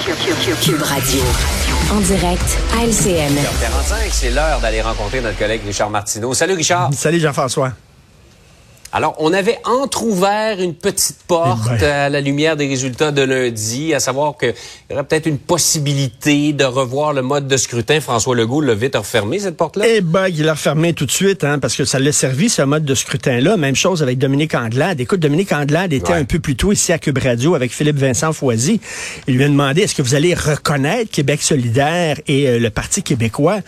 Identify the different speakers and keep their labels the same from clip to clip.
Speaker 1: Cube Radio. En direct à LCN.
Speaker 2: 45, c'est l'heure d'aller rencontrer notre collègue Richard Martineau. Salut Richard.
Speaker 3: Salut Jean-François.
Speaker 2: Alors, on avait entrouvert une petite porte
Speaker 3: Eh ben.
Speaker 2: à la lumière des résultats de lundi, à savoir qu'il y aurait peut-être une possibilité de revoir le mode de scrutin. François Legault l'a vite refermé, cette porte-là.
Speaker 3: Eh ben, il l'a refermé tout de suite, hein, parce que ça l'a servi, ce mode de scrutin-là. Même chose avec Dominique Anglade. Écoute, Dominique Anglade était
Speaker 2: Ouais.
Speaker 3: un peu plus tôt ici à Cube Radio avec Philippe Vincent Foisy. Il lui a demandé, est-ce que vous allez reconnaître Québec solidaire et euh, le Parti québécois?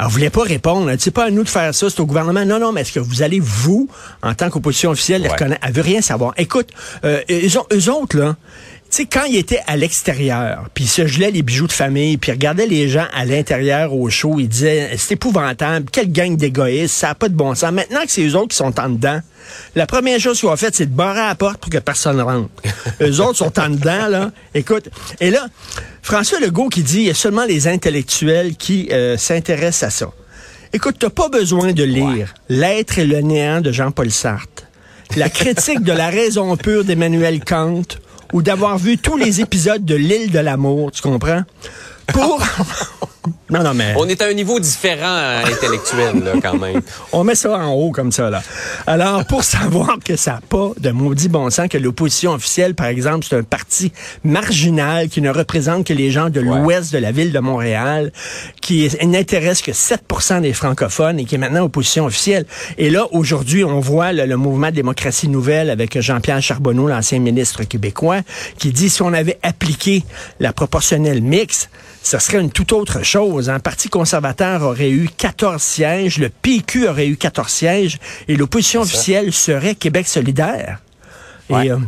Speaker 3: Elle voulait pas répondre. C'est pas à nous de faire ça, c'est au gouvernement. Non, non, mais est-ce que vous allez, vous, en tant qu'opposition officielle, les
Speaker 2: Ouais.
Speaker 3: Elle veut rien savoir. Écoute, euh, eux, eux autres, là, tu sais, quand ils étaient à l'extérieur, puis ils se gelaient les bijoux de famille, puis ils regardaient les gens à l'intérieur au show, ils disaient, c'est épouvantable, quelle gang d'égoïstes, ça n'a pas de bon sens. Maintenant que c'est eux autres qui sont en dedans, la première chose qu'ils ont fait, c'est de barrer la porte pour que personne rentre. eux autres sont en dedans, là. Écoute, et là, François Legault qui dit, il y a seulement les intellectuels qui euh, s'intéressent à ça. Écoute, t'as pas besoin de lire L'être et le néant de Jean-Paul Sartre, la critique de la raison pure d'Emmanuel Kant, ou d'avoir vu tous les épisodes de L'île de l'amour, tu comprends? Pour... non, non, mais...
Speaker 2: On est à un niveau différent euh, intellectuel, là, quand même.
Speaker 3: On met ça en haut comme ça, là. Alors, pour savoir que ça n'a pas de maudit bon sens, que l'opposition officielle, par exemple, c'est un parti marginal qui ne représente que les gens de l'ouest de la ville de Montréal, qui n'intéresse que 7% des francophones et qui est maintenant opposition officielle. Et là, aujourd'hui, on voit là, le mouvement Démocratie Nouvelle avec Jean-Pierre Charbonneau, l'ancien ministre québécois, qui dit si on avait appliqué la proportionnelle mixte, ce serait une toute autre chose. Un parti conservateur aurait eu 14 sièges, le PQ aurait eu 14 sièges et l'opposition officielle serait Québec solidaire.
Speaker 2: Ouais.
Speaker 3: Et, euh,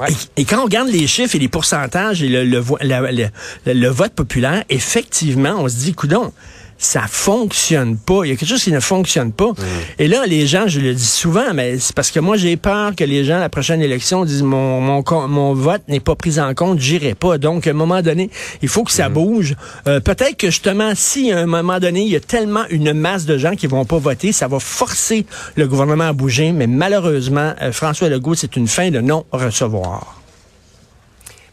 Speaker 2: Ouais.
Speaker 3: et, et quand on regarde les chiffres et les pourcentages et le, le, la- le- le vote populaire, effectivement, on se dit, coudon, ça fonctionne pas. Il y a quelque chose qui ne fonctionne pas. Et là, les gens, je le dis souvent, mais c'est parce que moi, j'ai peur que les gens, à la prochaine élection, disent mon, mon, mon vote n'est pas pris en compte, j'irai pas. Donc, à un moment donné, il faut que ça bouge. Euh, Peut-être que justement, si à un moment donné, il y a tellement une masse de gens qui vont pas voter, ça va forcer le gouvernement à bouger. Mais malheureusement, euh, François Legault, c'est une fin de non-recevoir.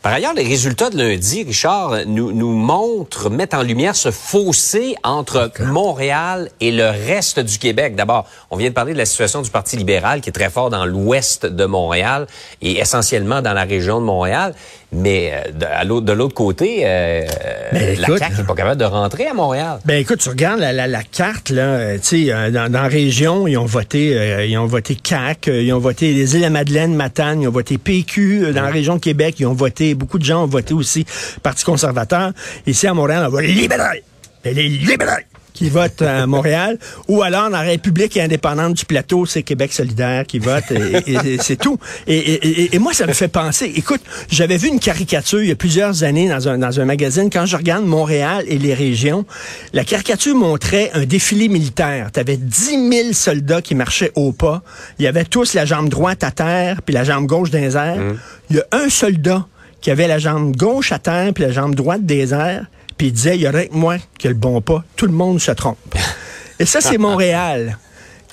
Speaker 2: Par ailleurs, les résultats de lundi, Richard, nous, nous montrent, mettent en lumière ce fossé entre Montréal et le reste du Québec. D'abord, on vient de parler de la situation du Parti libéral qui est très fort dans l'ouest de Montréal et essentiellement dans la région de Montréal. Mais euh, de, à l'autre- de l'autre côté, euh,
Speaker 3: Mais
Speaker 2: la CAQ n'est pas capable de rentrer à Montréal.
Speaker 3: Ben écoute, tu regardes la, la, la carte là, euh, tu sais, euh, dans, dans la région, ils ont voté, euh, ils ont voté CAC, ils ont voté les îles de la Madeleine, Matane, ils ont voté PQ. euh, dans la région de Québec, ils ont voté, beaucoup de gens ont voté aussi Parti conservateur. Ici à Montréal, on voit les libéraux, Ben, les libéraux qui votent à Montréal, ou alors la République indépendante du plateau, c'est Québec solidaire qui vote, et, et- et c'est tout. Et, moi, ça me fait penser, écoute, j'avais vu une caricature il y a plusieurs années dans un, dans un magazine, quand je regarde Montréal et les régions, la caricature montrait un défilé militaire. Tu avais 10 000 soldats qui marchaient au pas. Il y avait tous la jambe droite à terre, puis la jambe gauche dans les airs. Il y a un soldat qui avait la jambe gauche à terre, puis la jambe droite des airs, puis il disait, il y aurait que moi qui ai le bon pas. Tout le monde se trompe. Et ça, c'est Montréal.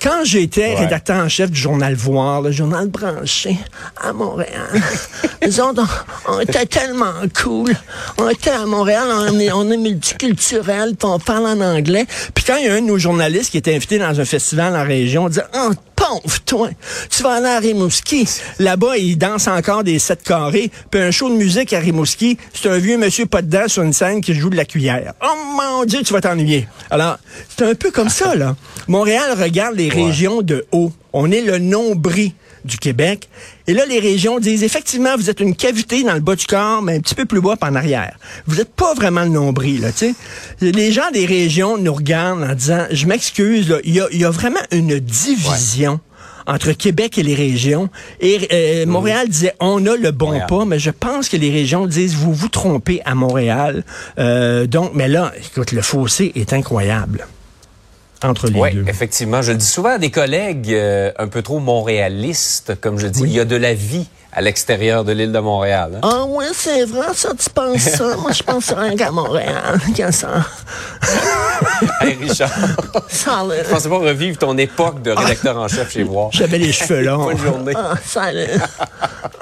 Speaker 3: Quand j'étais
Speaker 2: Ouais.
Speaker 3: rédacteur en chef du journal Voir, le journal branché à Montréal, nous autres, on, on était tellement cool. On était à Montréal, on est, on est multiculturel, puis on parle en anglais. Puis quand il y a un de nos journalistes qui était invité dans un festival en région, on disait, oh, pauvre toi, tu vas aller à Rimouski. Là-bas, il danse encore des sept carrés. Puis un show de musique à Rimouski, c'est un vieux monsieur pas dedans sur une scène qui joue de la cuillère. Oh mon Dieu, tu vas t'ennuyer. Alors, c'est un peu comme ça, là. Montréal regarde les régions de haut. On est le nombril du Québec. Et là, les régions disent, effectivement, vous êtes une cavité dans le bas du corps, mais un petit peu plus bas par en arrière. Vous n'êtes pas vraiment le nombril, là, tu sais. Les gens des régions nous regardent en disant, je m'excuse, là, il y a, il y a vraiment une division entre Québec et les régions. Et euh, Montréal disait, on a le bon
Speaker 2: Montréal.
Speaker 3: pas, mais je pense que les régions disent, vous vous trompez à Montréal. Euh, donc, mais là, écoute, le fossé est incroyable entre les
Speaker 2: Oui,
Speaker 3: deux.
Speaker 2: effectivement. Je le dis souvent à des collègues euh, un peu trop montréalistes, comme je dis, il y a de la vie à l'extérieur de l'île de Montréal. hein.
Speaker 3: Ah ouais, c'est vrai, ça, tu penses ça? Moi, je pense rien qu'à Montréal. Qu'à ça.
Speaker 2: Hey, Richard,
Speaker 3: Salut.
Speaker 2: je pensais pas revivre ton époque de rédacteur en chef chez Voir.
Speaker 3: J'avais les cheveux longs.
Speaker 2: Bonne journée.
Speaker 3: Ah, salut.